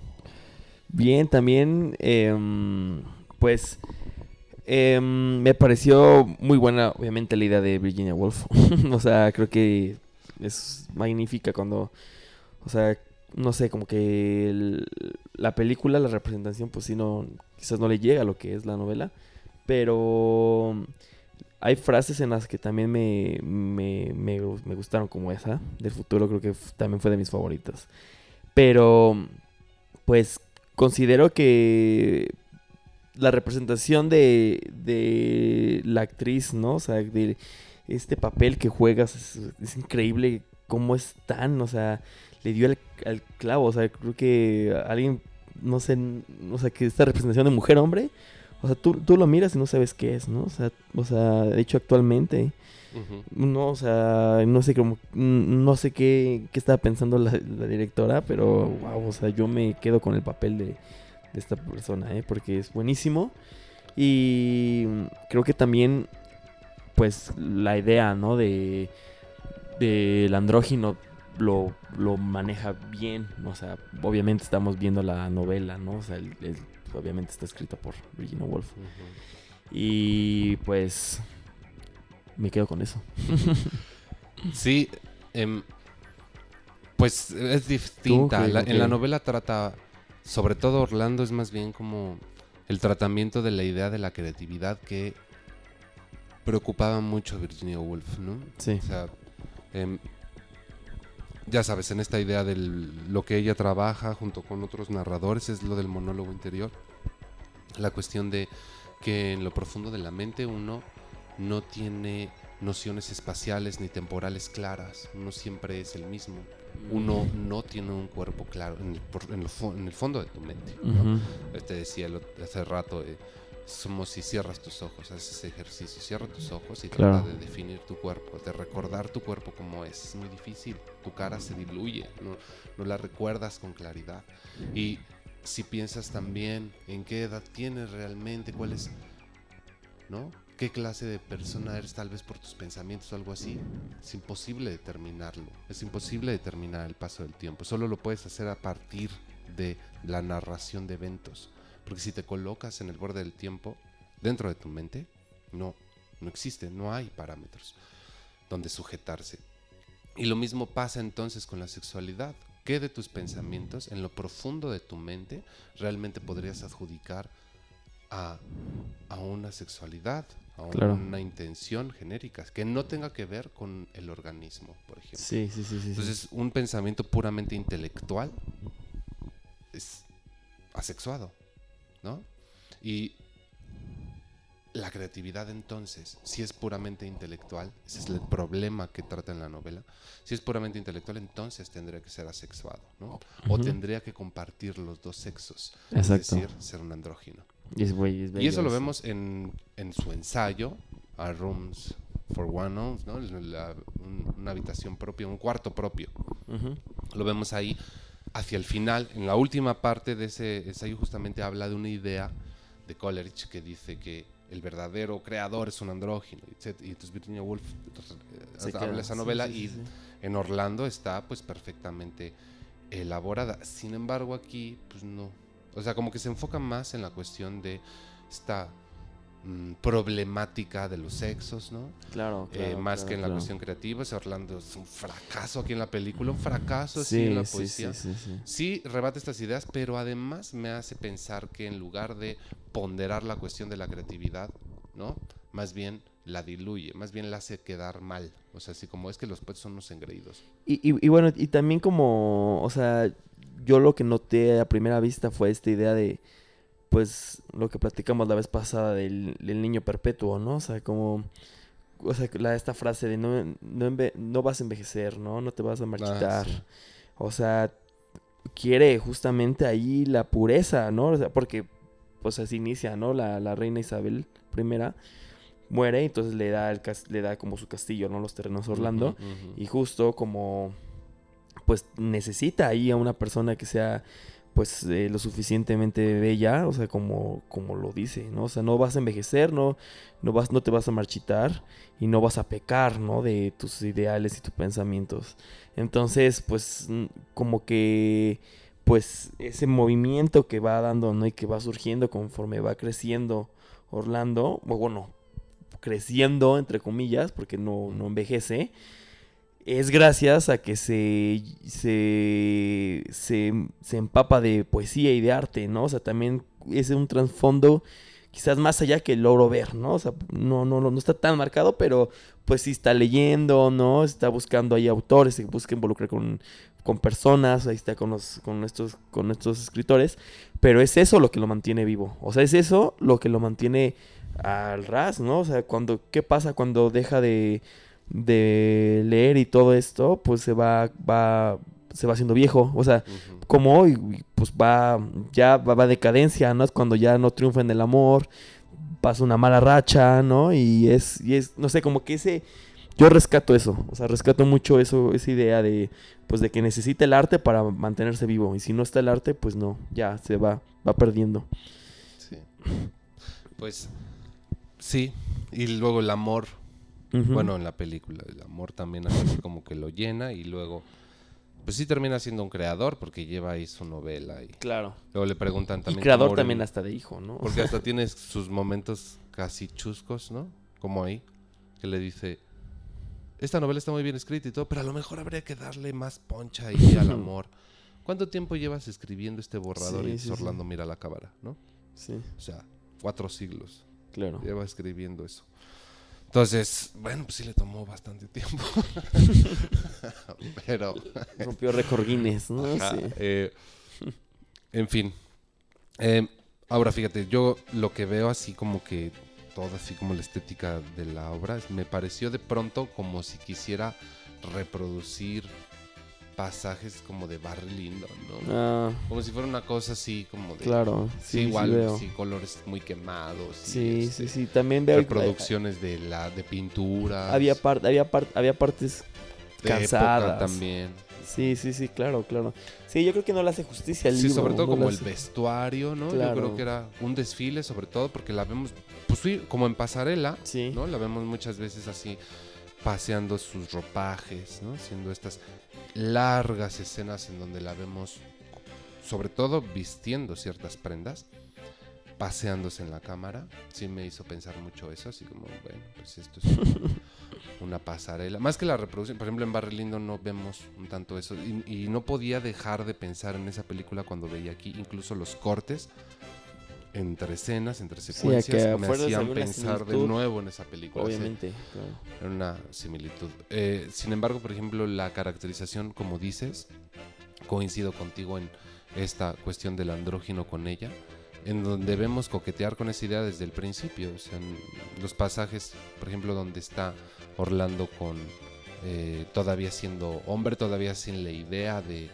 Speaker 3: Bien, también, em, pues, em, me pareció muy buena, obviamente, la idea de Virginia Woolf. o sea, creo que es magnífica cuando, o sea, no sé, como que la película, la representación, pues sí, no, quizás no le llega a lo que es la novela, pero hay frases en las que también me, me, me, gu- me gustaron, como esa del futuro, creo que también fue de mis favoritas. Pero, pues, considero que la representación de, de la actriz, ¿no? O sea, de este papel que juegas es increíble cómo es tan, o sea, le dio al, al clavo, o sea, creo que alguien, no sé, o sea, que esta representación de mujer-hombre, o sea, tú, tú lo miras y no sabes qué es, ¿no? O sea, o sea, de hecho actualmente, no, o sea, no sé cómo, no sé qué, qué estaba pensando la, la directora, pero wow, o sea, yo me quedo con el papel de, de esta persona, ¿eh? Porque es buenísimo. Y creo que también, pues, la idea, ¿no? De del andrógino lo, lo maneja bien. O sea, obviamente estamos viendo la novela, ¿no? O sea, el- el- obviamente está escrita por Virginia Woolf.
Speaker 2: Ujú.
Speaker 3: Y pues, me quedo con eso.
Speaker 2: Sí, em, pues es distinta. La-? En la novela trata, sobre todo Orlando, es más bien como el tratamiento de la idea de la creatividad que preocupaba mucho a Virginia Woolf, ¿no?
Speaker 3: Sí.
Speaker 2: O sea, em, ya sabes, en esta idea de lo que ella trabaja junto con otros narradores es lo del monólogo interior. La cuestión de que en lo profundo de la mente uno no tiene nociones espaciales ni temporales claras, uno siempre es el mismo, uno no tiene un cuerpo claro en el, en fo- en el fondo de tu mente. ¿no?
Speaker 3: Ujú.
Speaker 2: Te decía el ot- hace rato, eh, somos si cierras tus ojos, haces ese ejercicio, cierra tus ojos y
Speaker 3: Claro.
Speaker 2: trata de definir tu cuerpo, de recordar tu cuerpo como es. Es muy difícil, tu cara se diluye, no, no la recuerdas con claridad. Y si piensas también en qué edad tienes realmente, cuál es, ¿no? ¿Qué clase de persona eres tal vez por tus pensamientos o algo así? Es imposible determinarlo, es imposible determinar el paso del tiempo, solo lo puedes hacer a partir de la narración de eventos. Porque si te colocas en el borde del tiempo, dentro de tu mente, no, no existe, no hay parámetros donde sujetarse. Y lo mismo pasa entonces con la sexualidad. ¿Qué de tus pensamientos, en lo profundo de tu mente, realmente podrías adjudicar a, a una sexualidad, a
Speaker 3: Claro.
Speaker 2: una intención genérica, que no tenga que ver con el organismo, por ejemplo?
Speaker 3: Sí, sí, sí. sí.
Speaker 2: Entonces, un pensamiento puramente intelectual es asexuado, ¿no? Y la creatividad entonces, si es puramente intelectual, ese es el problema que trata en la novela, si es puramente intelectual entonces tendría que ser asexuado, ¿no? O tendría que compartir los dos sexos,
Speaker 3: Exacto.
Speaker 2: es decir, ser un andrógino.
Speaker 3: Y, es güey, es
Speaker 2: Y eso lo vemos en, en su ensayo, A Rooms for One Ounce, ¿no? La- un- una habitación propia, un cuarto propio. Lo vemos ahí hacia el final, en la última parte de ese ensayo justamente habla de una idea de Coleridge que dice que el verdadero creador es un andrógino, etc. Y entonces Virginia Woolf eh,
Speaker 3: Se
Speaker 2: habla esa novela
Speaker 3: sí, sí,
Speaker 2: y en Orlando está pues perfectamente elaborada. Sin embargo aquí pues no. O sea, como que se enfoca más en la cuestión de esta mm, problemática de los sexos, ¿no?
Speaker 3: Claro,
Speaker 2: Eh,
Speaker 3: claro,
Speaker 2: más
Speaker 3: claro,
Speaker 2: que en la
Speaker 3: claro.
Speaker 2: cuestión creativa. Ese Orlando es un fracaso aquí en la película, un fracaso así
Speaker 3: Sí,
Speaker 2: en la
Speaker 3: sí,
Speaker 2: poesía.
Speaker 3: sí, sí, sí.
Speaker 2: Sí, rebate estas ideas, pero además me hace pensar que en lugar de ponderar la cuestión de la creatividad, ¿no? Más bien la diluye, más bien la hace quedar mal. O sea, así como es que los poetas son unos engreídos.
Speaker 3: Y, y- y bueno, y también como, o sea, yo lo que noté a primera vista fue esta idea de, pues, lo que platicamos la vez pasada del, del niño perpetuo, ¿no? O sea, como, o sea, la, esta frase de no, no, enve- no vas a envejecer, ¿no? No te vas a marchitar.
Speaker 2: sí.
Speaker 3: O sea, quiere justamente ahí la pureza, ¿no? O sea, porque pues así inicia, ¿no? La, la reina Isabel I muere, entonces le da, el, le da como su castillo, ¿no? Los terrenos Orlando. Y justo como pues necesita ahí a una persona que sea pues eh, lo suficientemente bella, o sea, como, como lo dice, ¿no? O sea, no vas a envejecer, no, no, vas, no te vas a marchitar y no vas a pecar, ¿no? De tus ideales y tus pensamientos. Entonces, pues, mm, como que, pues, ese movimiento que va dando, ¿no? Y que va surgiendo conforme va creciendo Orlando, bueno, creciendo, entre comillas, porque no, no envejece, es gracias a que se, se, se, se empapa de poesía y de arte, ¿no? O sea, también es un trasfondo quizás más allá que logro ver, ¿no? O sea, no, no, no, no está tan marcado, pero pues sí está leyendo, ¿no? Está buscando ahí autores, se busca involucrar con, con personas, ahí está con, los, con, estos, con estos escritores, pero es eso lo que lo mantiene vivo, o sea, es eso lo que lo mantiene al ras, ¿no? O sea, cuando, ¿qué pasa cuando deja de, de leer y todo esto? Pues se va, va, se va haciendo viejo, o sea, como hoy, pues va, ya va, va decadencia, ¿no? Es cuando ya no triunfa en el amor, pasa una mala racha, ¿no? Y es, y es, no sé, como que ese, yo rescato eso, o sea, rescato mucho eso, esa idea de, pues de que necesita el arte para mantenerse vivo, y si no está el arte, pues no, ya se va, va perdiendo.
Speaker 2: Sí. Pues sí. Y luego el amor, Bueno, en la película, el amor también así como que lo llena y luego, pues sí termina siendo un creador porque lleva ahí su novela y
Speaker 3: claro.
Speaker 2: luego le preguntan
Speaker 3: Y
Speaker 2: también.
Speaker 3: creador también hasta de hijo, ¿no?
Speaker 2: Porque hasta tiene sus momentos casi chuscos, ¿no? Como ahí, que le dice, esta novela está muy bien escrita y todo, pero a lo mejor habría que darle más poncha ahí al amor. ¿Cuánto tiempo llevas escribiendo este borrador?
Speaker 3: Sí,
Speaker 2: y
Speaker 3: sí, sí.
Speaker 2: Orlando mira la cámara, ¿no?
Speaker 3: Sí,
Speaker 2: O sea, cuatro siglos
Speaker 3: claro.
Speaker 2: lleva escribiendo eso. Entonces, bueno, pues sí le tomó bastante tiempo. pero,
Speaker 3: Rompió récord Guinness, ¿no?
Speaker 2: ajá,
Speaker 3: Sí.
Speaker 2: eh, en fin. Eh, ahora, fíjate, yo lo que veo así como que toda así como la estética de la obra, es- me pareció de pronto como si quisiera reproducir pasajes como de Barry Lyndon, ¿no?
Speaker 3: Ah,
Speaker 2: Como si fuera una cosa así como de...
Speaker 3: claro.
Speaker 2: Sí,
Speaker 3: Sí, sí
Speaker 2: igual, sí, colores muy quemados.
Speaker 3: Sí,
Speaker 2: este,
Speaker 3: sí, sí. También veo.
Speaker 2: reproducciones de la de pinturas
Speaker 3: Había, par- había, par- había partes
Speaker 2: de época
Speaker 3: cansadas.
Speaker 2: también
Speaker 3: Sí, sí, sí, claro, claro. Sí, yo creo que no le hace justicia al
Speaker 2: sí
Speaker 3: libro.
Speaker 2: sobre todo
Speaker 3: no
Speaker 2: como el
Speaker 3: hace-
Speaker 2: vestuario no yo creo que era un desfile sobre todo porque la vemos pues sí como en pasarela
Speaker 3: Sí.
Speaker 2: no la vemos muchas veces así paseando sus ropajes no haciendo estas largas escenas en donde la vemos sobre todo vistiendo ciertas prendas paseándose en la cámara. Sí me hizo pensar mucho eso así como bueno pues esto es un- una pasarela. Más que la reproducción por ejemplo en Barry Lyndon no vemos un tanto eso y, y no podía dejar de pensar en esa película cuando veía aquí incluso los cortes entre escenas entre
Speaker 3: Sí,
Speaker 2: secuencias
Speaker 3: que
Speaker 2: me hacían pensar de nuevo en esa película.
Speaker 3: Obviamente, claro.
Speaker 2: Era una similitud. Eh, sin embargo, por ejemplo, la caracterización, como dices, coincido contigo en esta cuestión del andrógino con ella, en donde vemos coquetear con esa idea desde el principio. O sea, en los pasajes, por ejemplo, donde está Orlando con eh, todavía siendo hombre, todavía sin la idea de,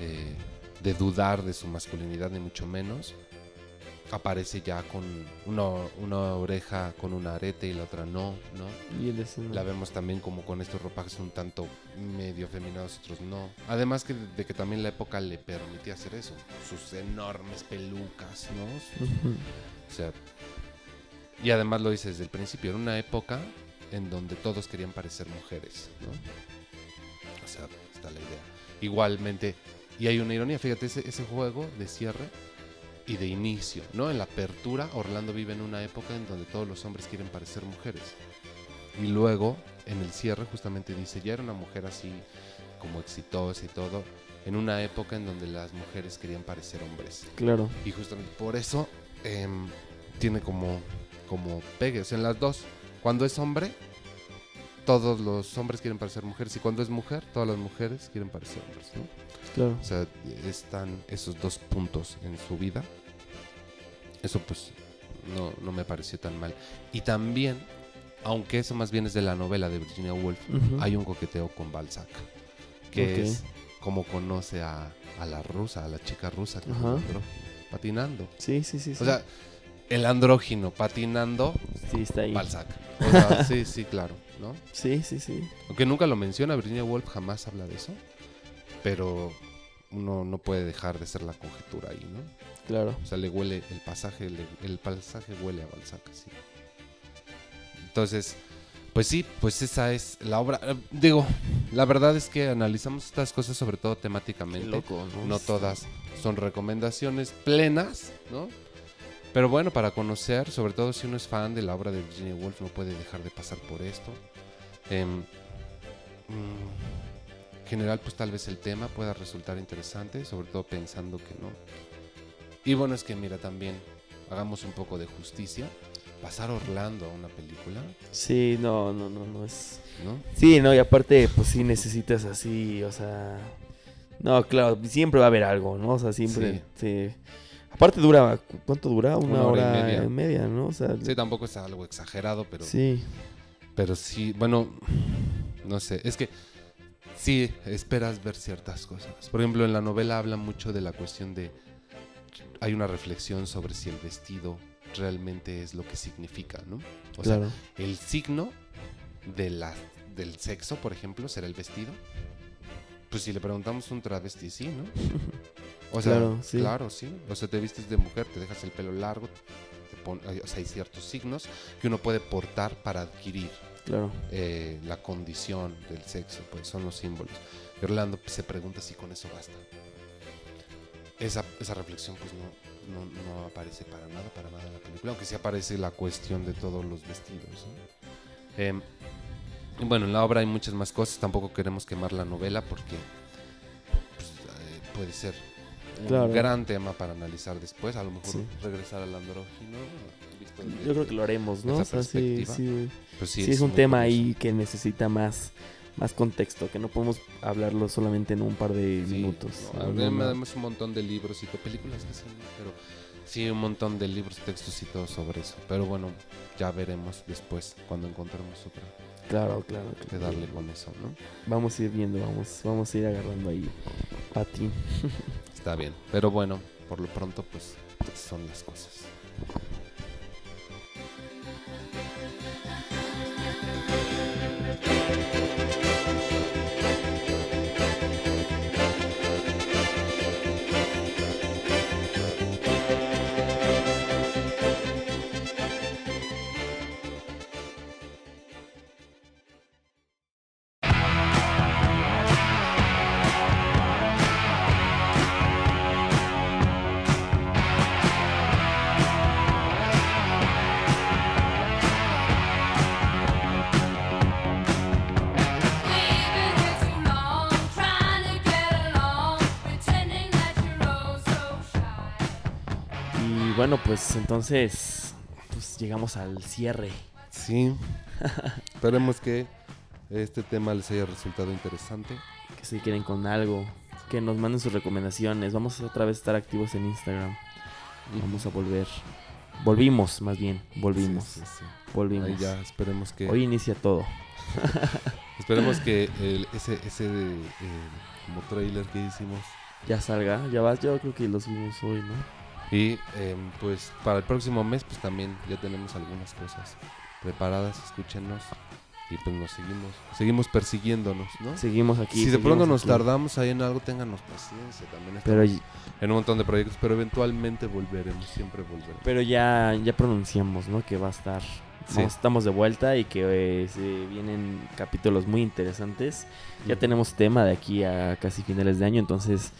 Speaker 2: eh, de dudar de su masculinidad, ni mucho menos. Aparece ya con una, una oreja con un arete y la otra no, ¿no?
Speaker 3: Y el escena-
Speaker 2: La vemos también como con estos ropajes un tanto medio feminados, otros no. Además que de que también la época le permitía hacer eso. Sus enormes pelucas, ¿no? O sea, y además lo dice desde el principio, era una época en donde todos querían parecer mujeres, ¿no? O sea, está la idea. Igualmente, y hay una ironía, fíjate, ese, ese juego de cierre y de inicio, ¿no? En la apertura, Orlando vive en una época en donde todos los hombres quieren parecer mujeres. Y luego, en el cierre, justamente dice, ya era una mujer así, como exitosa y todo, en una época en donde las mujeres querían parecer hombres.
Speaker 3: Claro.
Speaker 2: Y justamente por eso em, tiene como, como pegue. O sea, en las dos. Cuando es hombre, todos los hombres quieren parecer mujeres. Y cuando es mujer, todas las mujeres quieren parecer hombres. ¿no?
Speaker 3: Claro.
Speaker 2: O sea, están esos dos puntos en su vida. Eso pues no, no me pareció tan mal. Y también, aunque eso más bien es de la novela de Virginia Woolf, hay un coqueteo con Balzac. Que es como conoce a, a la rusa, a la chica rusa que patinando.
Speaker 3: Sí, sí, sí. sí.
Speaker 2: O sea, el andrógino patinando,
Speaker 3: sí, está ahí.
Speaker 2: Balzac. O sea, sí, sí, claro, ¿no?
Speaker 3: Sí, sí, sí.
Speaker 2: Aunque nunca lo menciona, Virginia Woolf jamás habla de eso. Pero uno no puede dejar de ser la conjetura ahí, ¿no?
Speaker 3: Claro.
Speaker 2: O sea, le huele, el pasaje, le- el pasaje huele a Balzac, sí. Entonces, pues sí, pues esa es la obra. Eh, Digo, la verdad es que analizamos estas cosas sobre todo temáticamente.
Speaker 3: loco, ¿no?
Speaker 2: No todas son recomendaciones plenas, ¿no? Pero bueno, para conocer, sobre todo si uno es fan de la obra de Virginia Woolf, no puede dejar de pasar por esto. Em, mm, en general, pues tal vez el tema pueda resultar interesante, sobre todo pensando que no. Y bueno, es que mira, también hagamos un poco de justicia. Pasar Orlando a una película,
Speaker 3: Sí, no, no, no, no es...
Speaker 2: ¿no?
Speaker 3: Sí, no, y aparte, pues sí necesitas así, o sea... No, claro, siempre va a haber algo, ¿no? O sea, siempre... Sí. Aparte dura, ¿cu- ¿cuánto dura? Una,
Speaker 2: Una hora
Speaker 3: hora,
Speaker 2: y media.
Speaker 3: media. ¿no? O sea,
Speaker 2: Sí, tampoco es algo exagerado, pero...
Speaker 3: sí,
Speaker 2: Pero sí, bueno, no sé, es que sí esperas ver ciertas cosas. Por ejemplo, en la novela habla mucho de la cuestión de... Hay una reflexión sobre si el vestido realmente es lo que significa, ¿no? O
Speaker 3: claro.
Speaker 2: sea, el signo de la, del sexo, por ejemplo, será el vestido. Pues si le preguntamos a un travesti, sí, ¿no? O sea,
Speaker 3: Claro, sí.
Speaker 2: claro, sí. O sea, te vistes de mujer, te dejas el pelo largo, te pon- o sea, hay ciertos signos que uno puede portar para adquirir
Speaker 3: claro.
Speaker 2: eh, la condición del sexo, pues son los símbolos. Y Orlando se pregunta si con eso basta. Esa, esa reflexión pues no, no, no aparece para nada, para nada en la película, aunque sí aparece la cuestión de todos los vestidos. Em, bueno, en la obra hay muchas más cosas, tampoco queremos quemar la novela porque pues, eh, puede ser un gran tema para analizar después, a lo mejor
Speaker 3: Sí.
Speaker 2: regresar al andrógino. visto desde-
Speaker 3: Yo creo que lo haremos, ¿no?
Speaker 2: esa
Speaker 3: O sea, sí,
Speaker 2: perspectiva.
Speaker 3: sí,
Speaker 2: pues
Speaker 3: Sí, es un tema
Speaker 2: curioso.
Speaker 3: ahí que necesita más, más contexto, que no podemos hablarlo solamente en un par de
Speaker 2: Sí,
Speaker 3: minutos.
Speaker 2: no, además, un montón de libros y de películas que sí, pero sí un montón de libros, textos y todo sobre eso. Pero bueno, ya veremos después cuando encontremos otra
Speaker 3: Claro, claro. claro.
Speaker 2: darle con eso, ¿no?
Speaker 3: Vamos a ir viendo, vamos, vamos a ir agarrando ahí patín.
Speaker 2: Está bien. Pero bueno, por lo pronto pues son las cosas.
Speaker 3: Pues entonces, pues llegamos al cierre.
Speaker 2: Sí. Esperemos que este tema les haya resultado interesante.
Speaker 3: Que si quieren con algo, que nos manden sus recomendaciones. Vamos a otra vez estar activos en Instagram. Vamos a volver. Volvimos, más bien. Volvimos.
Speaker 2: Sí, sí, sí.
Speaker 3: Volvimos.
Speaker 2: Ahí ya esperemos que
Speaker 3: Hoy inicia todo.
Speaker 2: esperemos que el- ese ese eh, como trailer que hicimos
Speaker 3: Ya salga, ya vas. Yo creo que lo subimos hoy, ¿no?
Speaker 2: Y em, pues para el próximo mes pues también ya tenemos algunas cosas preparadas, escúchenos y pues nos seguimos, seguimos persiguiéndonos, ¿no?
Speaker 3: Seguimos aquí.
Speaker 2: si de pronto nos
Speaker 3: aquí.
Speaker 2: tardamos ahí en algo, ténganos paciencia, también
Speaker 3: Pero,
Speaker 2: estamos en un montón de proyectos, pero eventualmente volveremos, siempre volveremos.
Speaker 3: pero ya, ya pronunciamos, ¿no? Que va a estar.
Speaker 2: Sí.
Speaker 3: estamos de vuelta y que eh, se vienen capítulos muy interesantes. Ya tenemos tema de aquí a casi finales de año, entonces,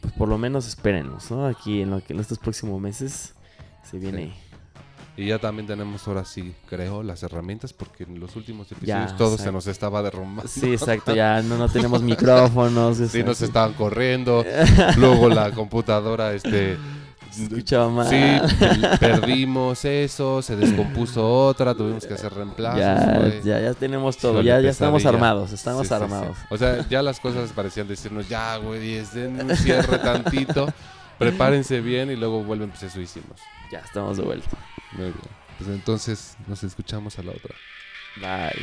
Speaker 3: pues por lo menos espérenos, ¿no? Aquí en, lo que, en estos próximos meses se viene.
Speaker 2: Y ya también tenemos ahora sí, creo, las herramientas, porque en los últimos episodios
Speaker 3: Ya,
Speaker 2: todo se nos estaba derrumbando.
Speaker 3: Sí, exacto, ya no, no tenemos micrófonos.
Speaker 2: Sí, nos estaban corriendo. Luego la computadora, este.
Speaker 3: Escuchaba mal.
Speaker 2: Sí, per- perdimos eso, se descompuso otra, tuvimos que hacer reemplazos.
Speaker 3: ya, ya, ya tenemos todo, ya, ya estamos armados, estamos
Speaker 2: Sí, sí, sí.
Speaker 3: armados.
Speaker 2: O sea, ya las cosas parecían decirnos, ya, güey, es den un cierre tantito, prepárense bien y luego vuelven, pues eso hicimos.
Speaker 3: Ya estamos de vuelta.
Speaker 2: Muy bien. Pues entonces nos escuchamos a la otra.
Speaker 3: Bye.